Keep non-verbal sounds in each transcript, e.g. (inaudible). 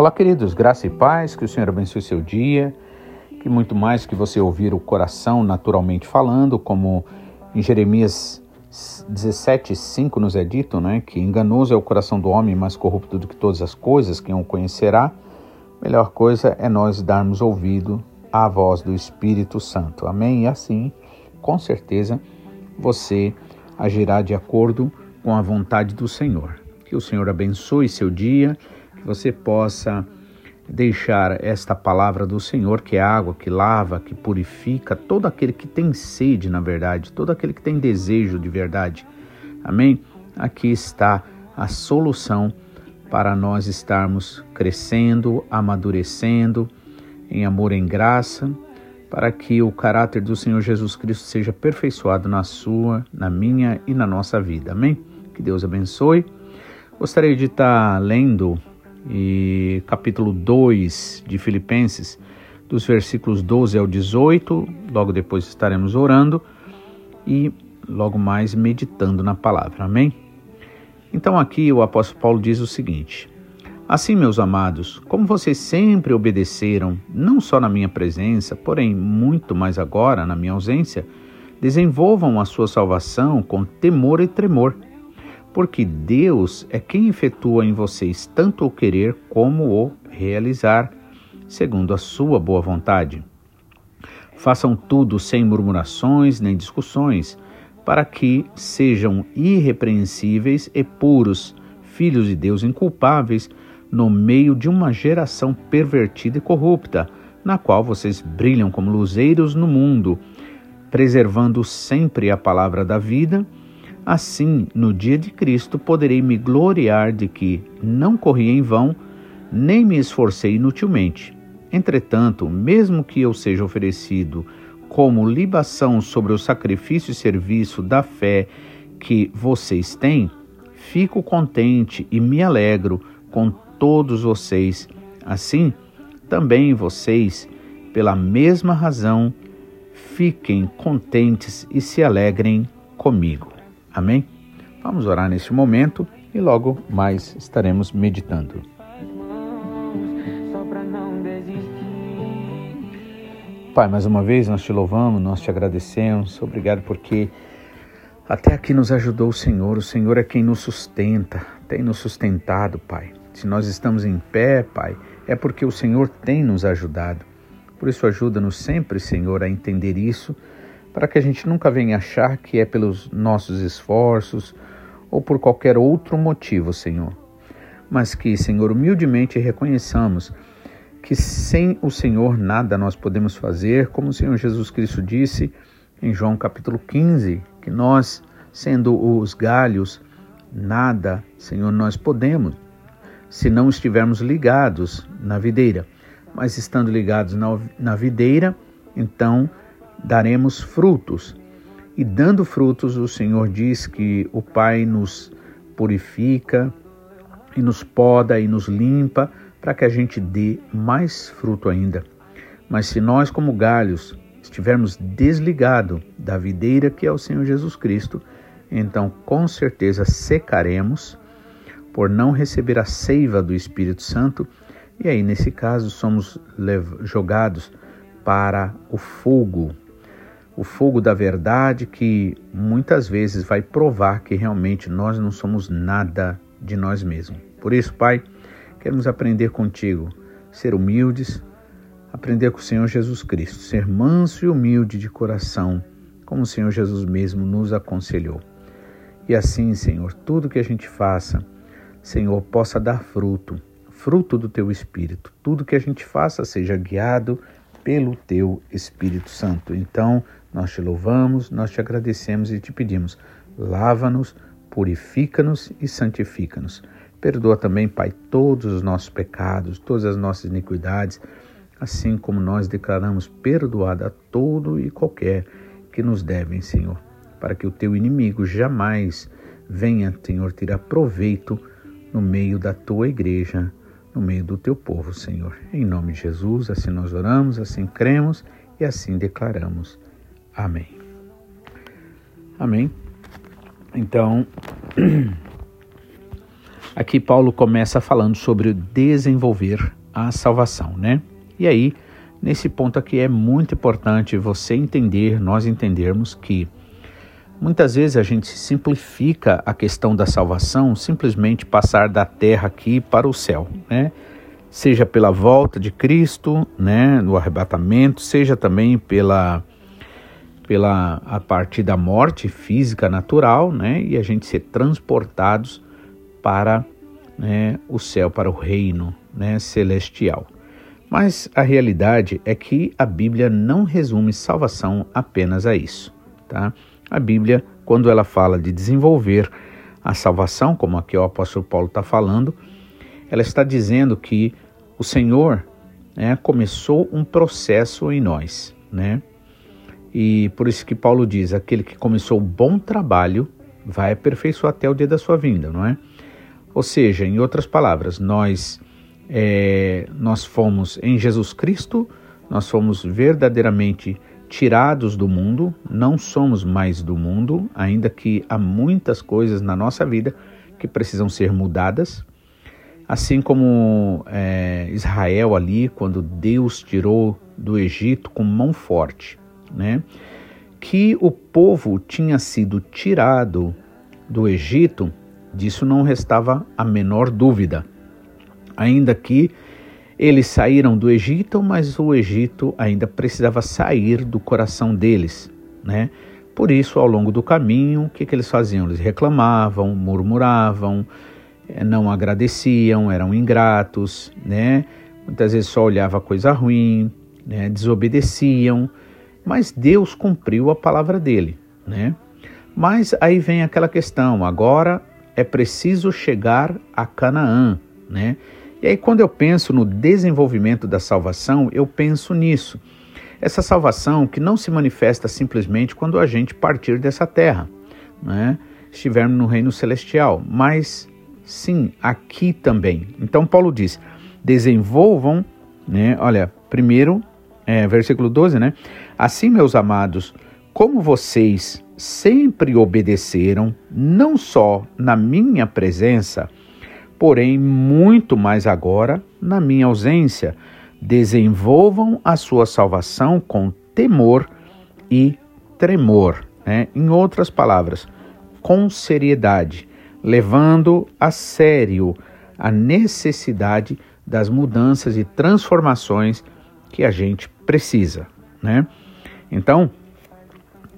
Olá, queridos, graça e paz, que o Senhor abençoe seu dia, que muito mais que você ouvir o coração naturalmente falando, como em Jeremias 17:5 nos é dito, né, que enganoso é o coração do homem, mais corrupto do que todas as coisas, quem o conhecerá? Melhor coisa é nós darmos ouvido à voz do Espírito Santo. Amém? E assim, com certeza, você agirá de acordo com a vontade do Senhor. Que o Senhor abençoe seu dia você possa deixar esta palavra do Senhor, que é água que lava, que purifica, todo aquele que tem sede, na verdade, todo aquele que tem desejo de verdade. Amém? Aqui está a solução para nós estarmos crescendo, amadurecendo em amor, em graça, para que o caráter do Senhor Jesus Cristo seja aperfeiçoado na sua, na minha e na nossa vida. Amém? Que Deus abençoe. Gostaria de estar lendo e capítulo 2 de Filipenses, dos versículos 12 ao 18. Logo depois estaremos orando e logo mais meditando na palavra. Amém? Então aqui o apóstolo Paulo diz o seguinte: Assim, meus amados, como vocês sempre obedeceram, não só na minha presença, porém muito mais agora na minha ausência, desenvolvam a sua salvação com temor e tremor porque Deus é quem efetua em vocês tanto o querer como o realizar, segundo a sua boa vontade. Façam tudo sem murmurações nem discussões, para que sejam irrepreensíveis e puros, filhos de Deus inculpáveis, no meio de uma geração pervertida e corrupta, na qual vocês brilham como luzeiros no mundo, preservando sempre a palavra da vida Assim, no dia de Cristo, poderei me gloriar de que não corri em vão, nem me esforcei inutilmente. Entretanto, mesmo que eu seja oferecido como libação sobre o sacrifício e serviço da fé que vocês têm, fico contente e me alegro com todos vocês. Assim, também vocês, pela mesma razão, fiquem contentes e se alegrem comigo. Amém? Vamos orar neste momento e logo mais estaremos meditando. Pai, mais uma vez nós te louvamos, nós te agradecemos. Obrigado porque até aqui nos ajudou o Senhor. O Senhor é quem nos sustenta, tem nos sustentado, Pai. Se nós estamos em pé, Pai, é porque o Senhor tem nos ajudado. Por isso, ajuda-nos sempre, Senhor, a entender isso para que a gente nunca venha achar que é pelos nossos esforços ou por qualquer outro motivo, Senhor. Mas que, Senhor, humildemente reconheçamos que sem o Senhor nada nós podemos fazer, como o Senhor Jesus Cristo disse em João capítulo 15, que nós, sendo os galhos, nada, Senhor, nós podemos, se não estivermos ligados na videira. Mas estando ligados na, na videira, então daremos frutos. E dando frutos, o Senhor diz que o Pai nos purifica e nos poda e nos limpa para que a gente dê mais fruto ainda. Mas se nós, como galhos, estivermos desligados da videira que é o Senhor Jesus Cristo, então com certeza secaremos por não receber a seiva do Espírito Santo, e aí nesse caso somos jogados para o fogo, o fogo da verdade que muitas vezes vai provar que realmente nós não somos nada de nós mesmos. Por isso, Pai, queremos aprender contigo, ser humildes, aprender com o Senhor Jesus Cristo, ser manso e humilde de coração, como o Senhor Jesus mesmo nos aconselhou. E assim, Senhor, tudo que a gente faça, Senhor, possa dar fruto, fruto do teu espírito. Tudo que a gente faça seja guiado pelo teu Espírito Santo. Então, nós te louvamos, nós te agradecemos e te pedimos: lava-nos, purifica-nos e santifica-nos. Perdoa também, Pai, todos os nossos pecados, todas as nossas iniquidades, assim como nós declaramos perdoada a todo e qualquer que nos devem, Senhor, para que o teu inimigo jamais venha, Senhor, tirar proveito no meio da tua igreja no meio do teu povo, Senhor. Em nome de Jesus, assim nós oramos, assim cremos e assim declaramos. Amém. Amém. Então, (clears throat) aqui Paulo começa falando sobre desenvolver a salvação, né? E aí, nesse ponto aqui é muito importante você entender, nós entendermos que muitas vezes a gente simplifica a questão da salvação simplesmente passar da terra aqui para o céu, né? Seja pela volta de Cristo, né, no arrebatamento, seja também pela pela a partir da morte física natural, né, e a gente ser transportados para né, o céu, para o reino né, celestial. Mas a realidade é que a Bíblia não resume salvação apenas a isso. Tá? A Bíblia, quando ela fala de desenvolver a salvação, como aqui o apóstolo Paulo está falando, ela está dizendo que o Senhor né, começou um processo em nós, né? E por isso que Paulo diz: aquele que começou o bom trabalho vai aperfeiçoar até o dia da sua vinda, não é? Ou seja, em outras palavras, nós é, nós fomos em Jesus Cristo, nós fomos verdadeiramente tirados do mundo, não somos mais do mundo, ainda que há muitas coisas na nossa vida que precisam ser mudadas. Assim como é, Israel ali, quando Deus tirou do Egito com mão forte, né? Que o povo tinha sido tirado do Egito, disso não restava a menor dúvida. Ainda que eles saíram do Egito, mas o Egito ainda precisava sair do coração deles, né? Por isso, ao longo do caminho, o que, que eles faziam? Eles reclamavam, murmuravam, eh, não agradeciam, eram ingratos, né? Muitas vezes só olhava coisa ruim, né? desobedeciam, mas Deus cumpriu a palavra dele, né? Mas aí vem aquela questão, agora é preciso chegar a Canaã, né? E aí quando eu penso no desenvolvimento da salvação, eu penso nisso. Essa salvação que não se manifesta simplesmente quando a gente partir dessa terra, né? Estivermos no reino celestial, mas sim, aqui também. Então Paulo diz: desenvolvam, né? Olha, primeiro é, versículo 12, né? Assim, meus amados, como vocês sempre obedeceram, não só na minha presença, porém muito mais agora na minha ausência, desenvolvam a sua salvação com temor e tremor. Né? Em outras palavras, com seriedade, levando a sério a necessidade das mudanças e transformações que a gente precisa, né? Então,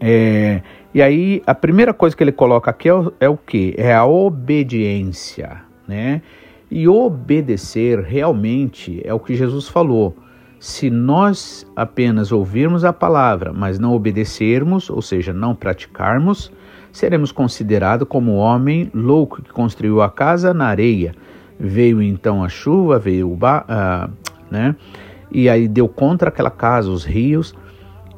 é, e aí a primeira coisa que ele coloca aqui é o, é o que? É a obediência, né? E obedecer realmente é o que Jesus falou. Se nós apenas ouvirmos a palavra, mas não obedecermos, ou seja, não praticarmos, seremos considerados como homem louco que construiu a casa na areia. Veio então a chuva, veio o ba, uh, né? e aí deu contra aquela casa os rios,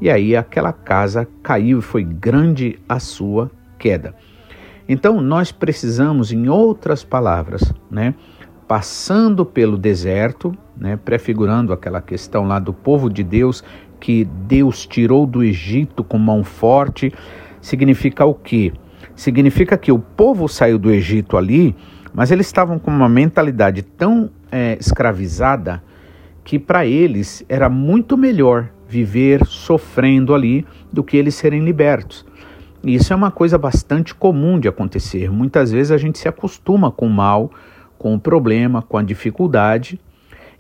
e aí aquela casa caiu e foi grande a sua queda. Então nós precisamos, em outras palavras, né, passando pelo deserto, né, prefigurando aquela questão lá do povo de Deus que Deus tirou do Egito com mão forte, significa o quê? Significa que o povo saiu do Egito ali, mas eles estavam com uma mentalidade tão é, escravizada que para eles era muito melhor viver sofrendo ali do que eles serem libertos. E isso é uma coisa bastante comum de acontecer. Muitas vezes a gente se acostuma com o mal, com o problema, com a dificuldade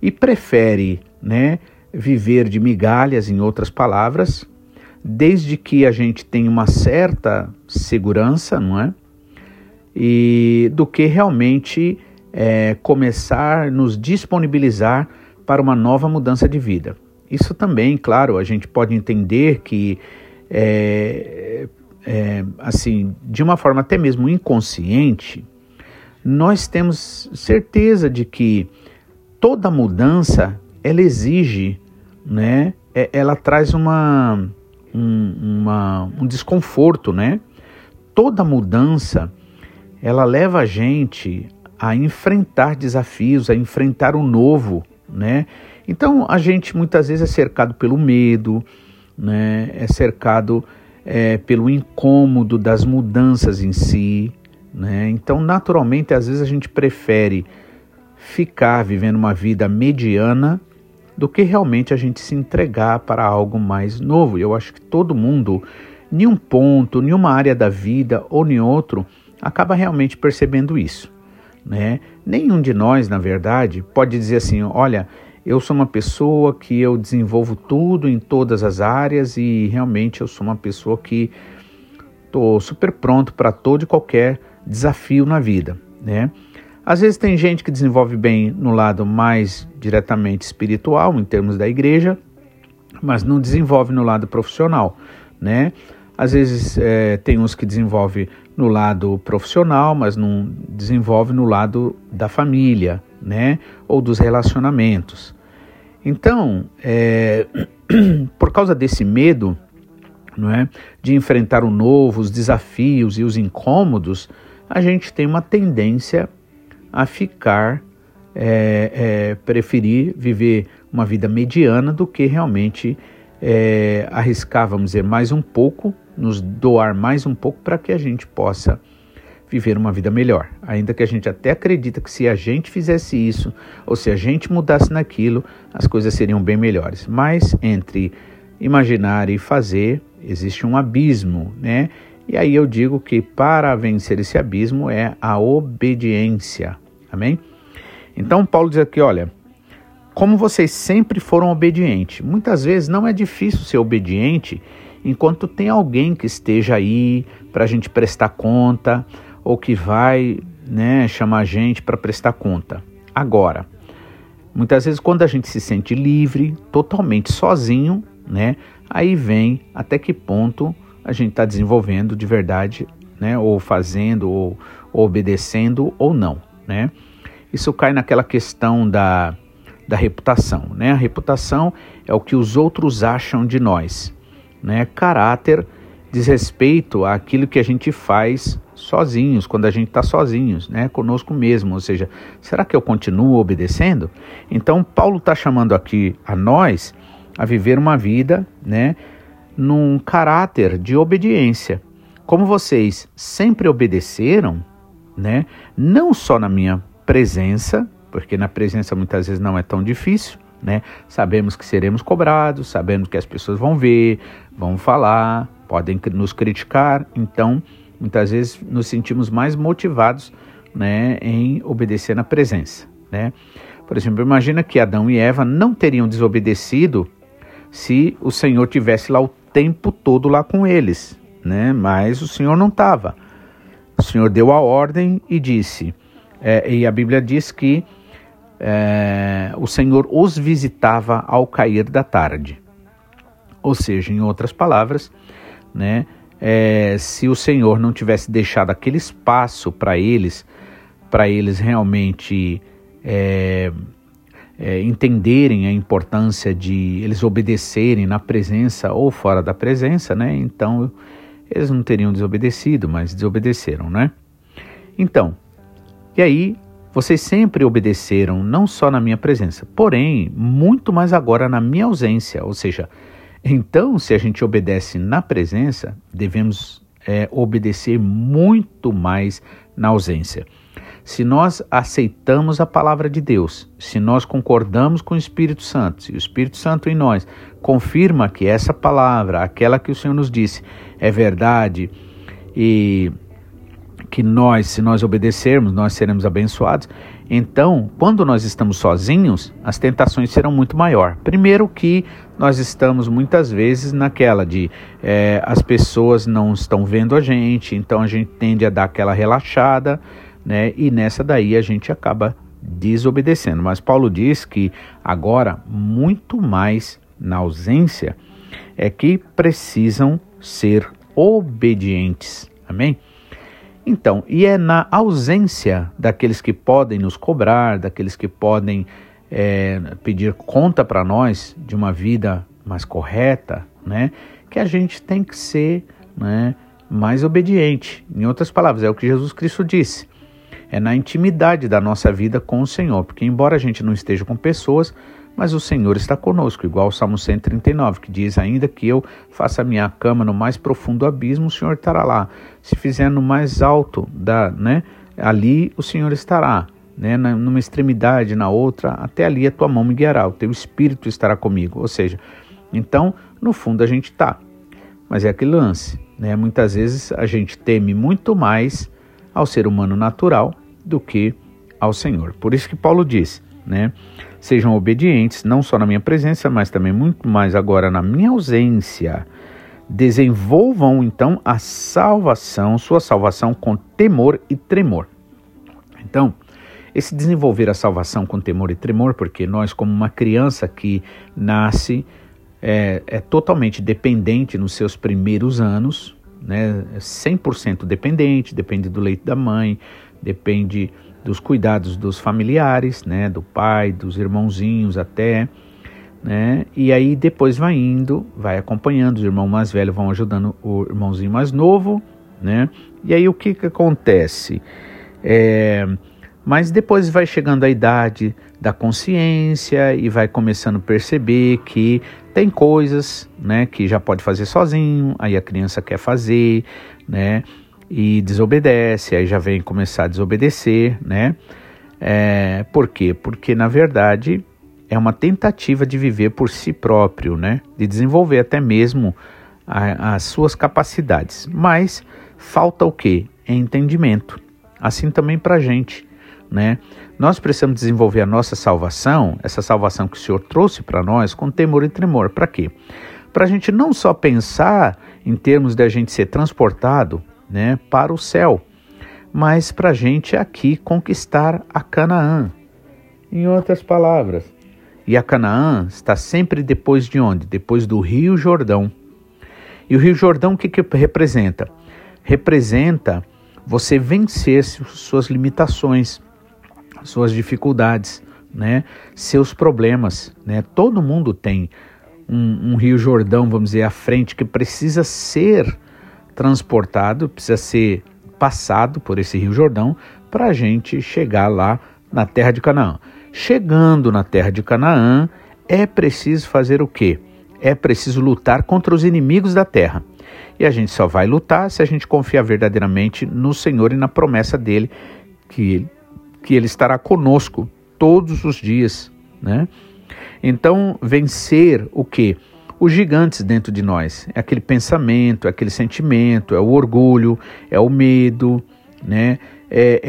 e prefere, né, viver de migalhas, em outras palavras, desde que a gente tenha uma certa segurança, não é? E do que realmente é, começar a nos disponibilizar para uma nova mudança de vida. Isso também, claro, a gente pode entender que, é, é, assim, de uma forma até mesmo inconsciente, nós temos certeza de que toda mudança ela exige, né? É, ela traz uma, um, uma, um desconforto, né? Toda mudança ela leva a gente a enfrentar desafios, a enfrentar o novo, né? Então a gente muitas vezes é cercado pelo medo, né? É cercado é, pelo incômodo das mudanças em si, Né? Então, naturalmente, às vezes a gente prefere ficar vivendo uma vida mediana do que realmente a gente se entregar para algo mais novo. Eu acho que todo mundo, em um ponto, em uma área da vida ou em outro, acaba realmente percebendo isso. Né? Nenhum de nós, na verdade, pode dizer assim: olha, eu sou uma pessoa que eu desenvolvo tudo em todas as áreas e realmente eu sou uma pessoa que estou super pronto para todo e qualquer desafio na vida, né? Às vezes tem gente que desenvolve bem no lado mais diretamente espiritual, em termos da igreja, mas não desenvolve no lado profissional, né? Às vezes é, tem uns que desenvolve no lado profissional, mas não desenvolve no lado da família, né? Ou dos relacionamentos. Então, é, (clears throat) por causa desse medo, não é, de enfrentar o novo, os desafios e os incômodos, a gente tem uma tendência a ficar, é, é, preferir viver uma vida mediana do que realmente é, arriscar, vamos dizer, mais um pouco, nos doar mais um pouco para que a gente possa viver uma vida melhor. Ainda que a gente até acredita que se a gente fizesse isso, ou se a gente mudasse naquilo, as coisas seriam bem melhores. Mas entre imaginar e fazer, existe um abismo, né? E aí eu digo que para vencer esse abismo é a obediência. Amém? Então Paulo diz aqui, olha, como vocês sempre foram obedientes. Muitas vezes não é difícil ser obediente enquanto tem alguém que esteja aí para a gente prestar conta ou que vai né, chamar a gente para prestar conta. Agora, muitas vezes quando a gente se sente livre, totalmente sozinho, né, aí vem até que ponto a gente está desenvolvendo de verdade, né, ou fazendo, ou, ou obedecendo ou não, né? Isso cai naquela questão da, da reputação, né? A reputação é o que os outros acham de nós, né? Caráter diz respeito àquilo que a gente faz sozinhos, quando a gente está sozinhos, né? Conosco mesmo, ou seja, será que eu continuo obedecendo? Então Paulo está chamando aqui a nós a viver uma vida, né? Num caráter de obediência, como vocês sempre obedeceram, né? Não só na minha presença, porque na presença muitas vezes não é tão difícil, né? Sabemos que seremos cobrados, sabemos que as pessoas vão ver, vão falar, podem nos criticar, então muitas vezes nos sentimos mais motivados, né, em obedecer na presença, né? Por exemplo, imagina que Adão e Eva não teriam desobedecido se o Senhor tivesse lá o tempo todo lá com eles, né? Mas o Senhor não estava. O Senhor deu a ordem e disse: é, e a Bíblia diz que é, o Senhor os visitava ao cair da tarde. Ou seja, em outras palavras, né, é, se o Senhor não tivesse deixado aquele espaço para eles, para eles realmente é, é, entenderem a importância de eles obedecerem na presença ou fora da presença, né? Então eles não teriam desobedecido, mas desobedeceram, né? Então, e aí, vocês sempre obedeceram, não só na minha presença, porém, muito mais agora na minha ausência. Ou seja, então, se a gente obedece na presença, devemos é, obedecer muito mais na ausência. Se nós aceitamos a palavra de Deus, se nós concordamos com o Espírito Santo, se o Espírito Santo em nós confirma que essa palavra, aquela que o Senhor nos disse, é verdade e que nós, se nós obedecermos, nós seremos abençoados. Então, quando nós estamos sozinhos, as tentações serão muito maior. Primeiro que nós estamos muitas vezes naquela de é, as pessoas não estão vendo a gente, então a gente tende a dar aquela relaxada, né? E nessa daí a gente acaba desobedecendo. Mas Paulo diz que agora muito mais na ausência é que precisam ser obedientes. Amém? Então, e é na ausência daqueles que podem nos cobrar, daqueles que podem é, pedir conta para nós de uma vida mais correta, né, que a gente tem que ser né, mais obediente. Em outras palavras, é o que Jesus Cristo disse. É na intimidade da nossa vida com o Senhor, porque embora a gente não esteja com pessoas, mas o Senhor está conosco, igual o Salmo 139, que diz: Ainda que eu faça a minha cama no mais profundo abismo, o Senhor estará lá. Se fizer no mais alto, da, né, ali o Senhor estará. Né, numa extremidade, na outra, até ali a tua mão me guiará, o teu espírito estará comigo. Ou seja, então, no fundo a gente está. Mas é aquele lance, né? Muitas vezes a gente teme muito mais ao ser humano natural do que ao Senhor. Por isso que Paulo diz, né? Sejam obedientes, não só na minha presença, mas também muito mais agora na minha ausência. Desenvolvam então a salvação, sua salvação com temor e tremor. Então, esse desenvolver a salvação com temor e tremor, porque nós, como uma criança que nasce, é, é totalmente dependente nos seus primeiros anos, né? É 100% dependente, depende do leite da mãe, depende dos cuidados dos familiares, né, do pai, dos irmãozinhos até, né, e aí depois vai indo, vai acompanhando, os irmãos mais velhos vão ajudando o irmãozinho mais novo, né, e aí o que que acontece? É, mas depois vai chegando a idade da consciência e vai começando a perceber que tem coisas, né, que já pode fazer sozinho, aí a criança quer fazer, né, e desobedece, aí já vem começar a desobedecer, né? É, por quê? Porque na verdade é uma tentativa de viver por si próprio, né? De desenvolver até mesmo a, as suas capacidades. Mas falta o quê? É entendimento. Assim também para a gente, né? Nós precisamos desenvolver a nossa salvação, essa salvação que o Senhor trouxe para nós, com temor e tremor. Para quê? Para a gente não só pensar em termos de a gente ser transportado né, para o céu, mas para a gente aqui conquistar a Canaã. Em outras palavras, e a Canaã está sempre depois de onde? Depois do Rio Jordão. E o Rio Jordão o que, que representa? Representa você vencer suas limitações, suas dificuldades, né? seus problemas. Né? Todo mundo tem um, um Rio Jordão, vamos dizer, à frente que precisa ser transportado, precisa ser passado por esse Rio Jordão para a gente chegar lá na terra de Canaã. Chegando na terra de Canaã, é preciso fazer o quê? É preciso lutar contra os inimigos da terra. E a gente só vai lutar se a gente confiar verdadeiramente no Senhor e na promessa dele que ele, que ele estará conosco todos os dias, né? Então, vencer o que? Os gigantes dentro de nós. É aquele pensamento, é aquele sentimento, é o orgulho, é o medo, né? é,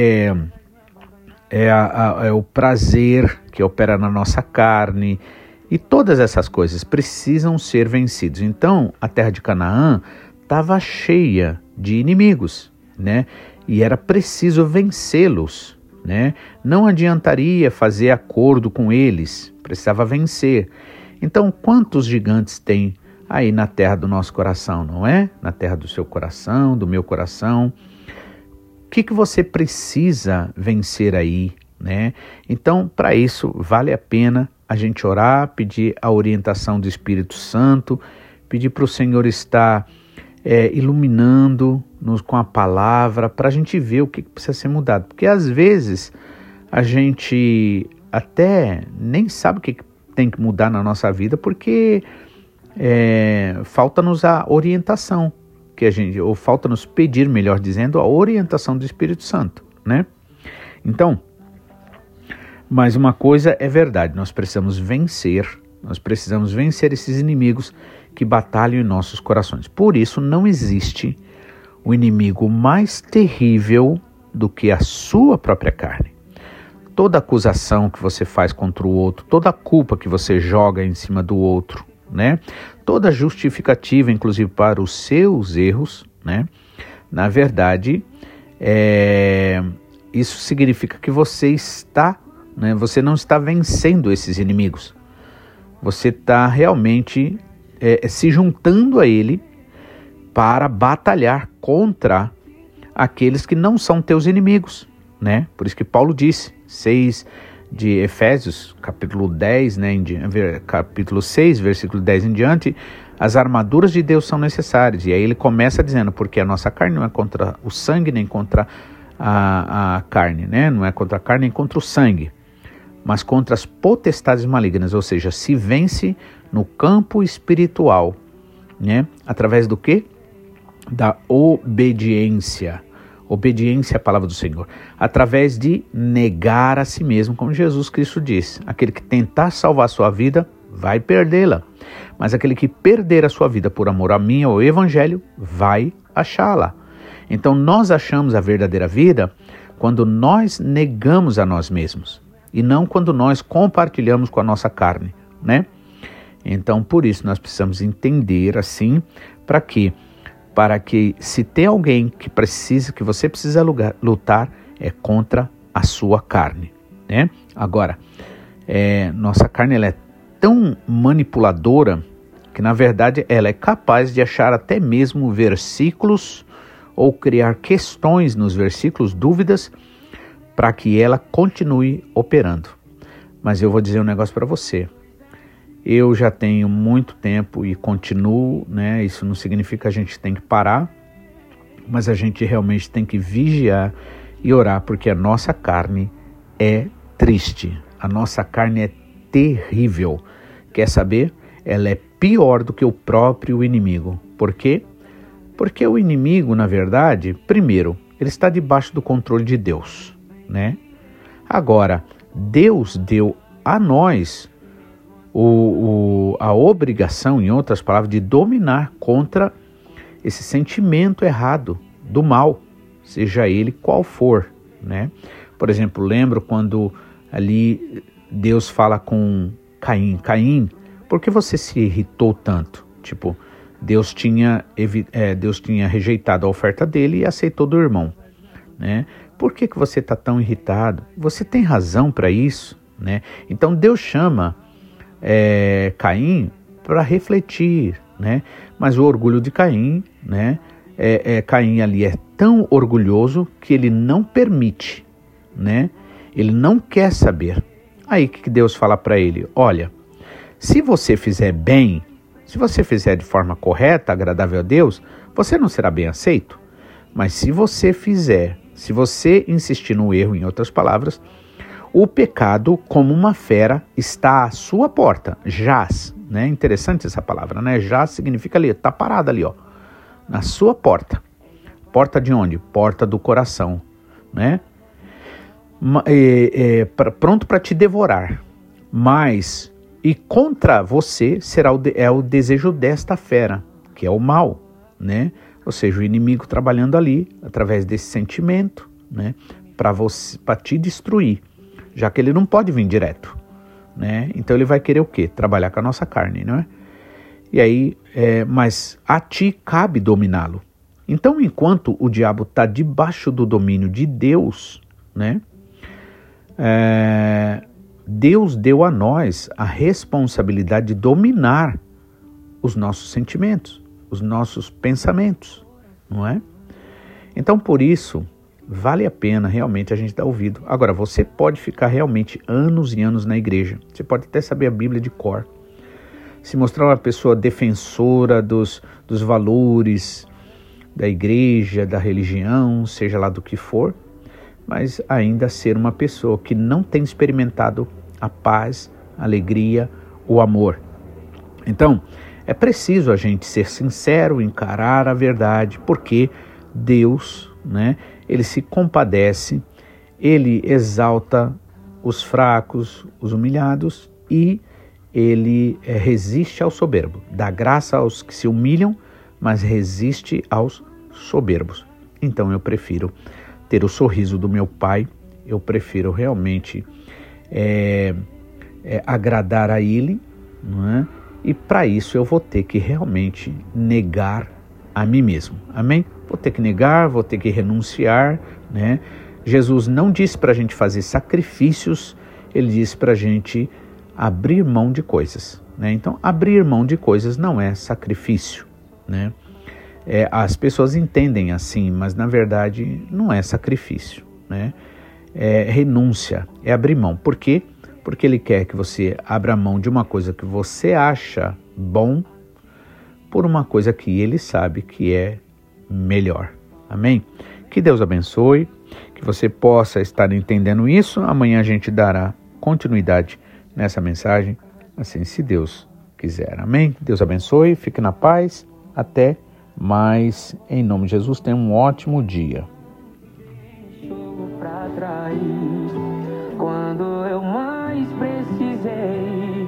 é, é, a, a, é o prazer que opera na nossa carne. E todas essas coisas precisam ser vencidas. Então, a terra de Canaã estava cheia de inimigos, né? E era preciso vencê-los, né? Não adiantaria fazer acordo com eles, precisava vencer. Então, quantos gigantes tem aí na terra do nosso coração, não é? Na terra do seu coração, do meu coração. O que, que você precisa vencer aí, né? Então, para isso, vale a pena a gente orar, pedir a orientação do Espírito Santo, pedir para o Senhor estar é, iluminando-nos com a palavra, para a gente ver o que, que precisa ser mudado. Porque às vezes a gente até nem sabe o que, que tem que mudar na nossa vida porque é, falta-nos a orientação que a gente, ou falta-nos pedir, melhor dizendo, a orientação do Espírito Santo, né? Então, mas uma coisa é verdade, nós precisamos vencer, nós precisamos vencer esses inimigos que batalham em nossos corações. Por isso não existe o inimigo mais terrível do que a sua própria carne toda acusação que você faz contra o outro, toda culpa que você joga em cima do outro, né? Toda justificativa, inclusive para os seus erros, né? Na verdade, é, isso significa que você está, né? Você não está vencendo esses inimigos. Você está realmente é, se juntando a ele para batalhar contra aqueles que não são teus inimigos, né? Por isso que Paulo disse: 6 de Efésios, capítulo 10, né, capítulo 6, versículo 10 em diante, as armaduras de Deus são necessárias. E aí ele começa dizendo, porque a nossa carne não é contra o sangue nem contra a, a carne, né? Não é contra a carne nem contra o sangue, mas contra as potestades malignas, ou seja, se vence no campo espiritual, né? Através do que? Da obediência. Obediência à palavra do Senhor. Através de negar a si mesmo, como Jesus Cristo disse. Aquele que tentar salvar a sua vida, vai perdê-la. Mas aquele que perder a sua vida por amor a mim ou ao evangelho, vai achá-la. Então nós achamos a verdadeira vida quando nós negamos a nós mesmos e não quando nós compartilhamos com a nossa carne, né? Então, por isso nós precisamos entender assim, para que para que se tem alguém que precisa que você precisa lutar é contra a sua carne, né? Agora, é, nossa carne ela é tão manipuladora que na verdade ela é capaz de achar até mesmo versículos ou criar questões nos versículos, dúvidas, para que ela continue operando. Mas eu vou dizer um negócio para você. Eu já tenho muito tempo e continuo, né? Isso não significa que a gente tem que parar, mas a gente realmente tem que vigiar e orar, porque a nossa carne é triste, a nossa carne é terrível. Quer saber? Ela é pior do que o próprio inimigo. Por quê? Porque o inimigo, na verdade, primeiro, ele está debaixo do controle de Deus, né? Agora, Deus deu a nós o, o, a obrigação, em outras palavras, de dominar contra esse sentimento errado do mal, seja ele qual for, né? Por exemplo, lembro quando ali Deus fala com Caim, Caim, por que você se irritou tanto? Tipo, Deus tinha, é, Deus tinha rejeitado a oferta dele e aceitou do irmão. Né? Por que, que você está tão irritado? Você tem razão para isso? Né? Então Deus chama é, Caim para refletir, né? mas o orgulho de Caim, né? É, é, Caim ali é tão orgulhoso que ele não permite, né? ele não quer saber. Aí que Deus fala para ele: olha, se você fizer bem, se você fizer de forma correta, agradável a Deus, você não será bem aceito. Mas se você fizer, se você insistir no erro, em outras palavras, o pecado, como uma fera, está à sua porta, jaz. Né? Interessante essa palavra, né? Jaz significa ali, está parado ali, ó, na sua porta. Porta de onde? Porta do coração, né? É, é, pra, pronto para te devorar. Mas e contra você será o, é o desejo desta fera, que é o mal, né? Ou seja, o inimigo trabalhando ali através desse sentimento, né? Para você, para te destruir, já que ele não pode vir direto, né? Então ele vai querer o quê? Trabalhar com a nossa carne, não é? E aí, é, mas a ti cabe dominá-lo. Então, enquanto o diabo está debaixo do domínio de Deus, né? É, Deus deu a nós a responsabilidade de dominar os nossos sentimentos, os nossos pensamentos, não é? Então, por isso, vale a pena realmente a gente dar ouvido. Agora, você pode ficar realmente anos e anos na igreja, você pode até saber a Bíblia de cor, se mostrar uma pessoa defensora dos, dos valores da igreja, da religião, seja lá do que for, mas ainda ser uma pessoa que não tem experimentado a paz, a alegria, o amor. Então, é preciso a gente ser sincero, encarar a verdade, porque Deus, né, ele se compadece, ele exalta os fracos, os humilhados e ele é, resiste ao soberbo. Dá graça aos que se humilham, mas resiste aos soberbos. Então eu prefiro ter o sorriso do meu pai, eu prefiro realmente é, é, agradar a Ele, não é? e para isso eu vou ter que realmente negar a mim mesmo. Amém? Vou ter que negar, vou ter que renunciar. Né? Jesus não disse para a gente fazer sacrifícios, ele disse para a gente abrir mão de coisas. Né? Então, abrir mão de coisas não é sacrifício. Né? É, as pessoas entendem assim, mas na verdade não é sacrifício, né? É renúncia, é abrir mão. Por quê? Porque ele quer que você abra mão de uma coisa que você acha bom por uma coisa que ele sabe que é melhor. Amém? Que Deus abençoe, que você possa estar entendendo isso. Amanhã a gente dará continuidade nessa mensagem, assim se Deus quiser. Amém? Deus abençoe, fique na paz, até mais. Em nome de Jesus, tenha um ótimo dia. Quando eu mais precisei,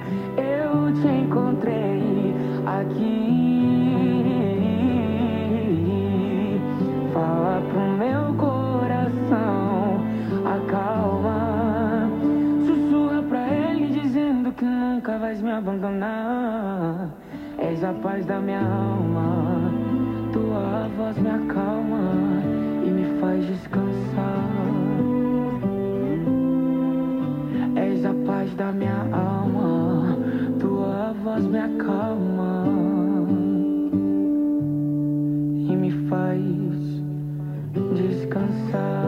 abandonar. És a paz da minha alma, tua voz me acalma e me faz descansar. És a paz da minha alma, tua voz me acalma e me faz descansar.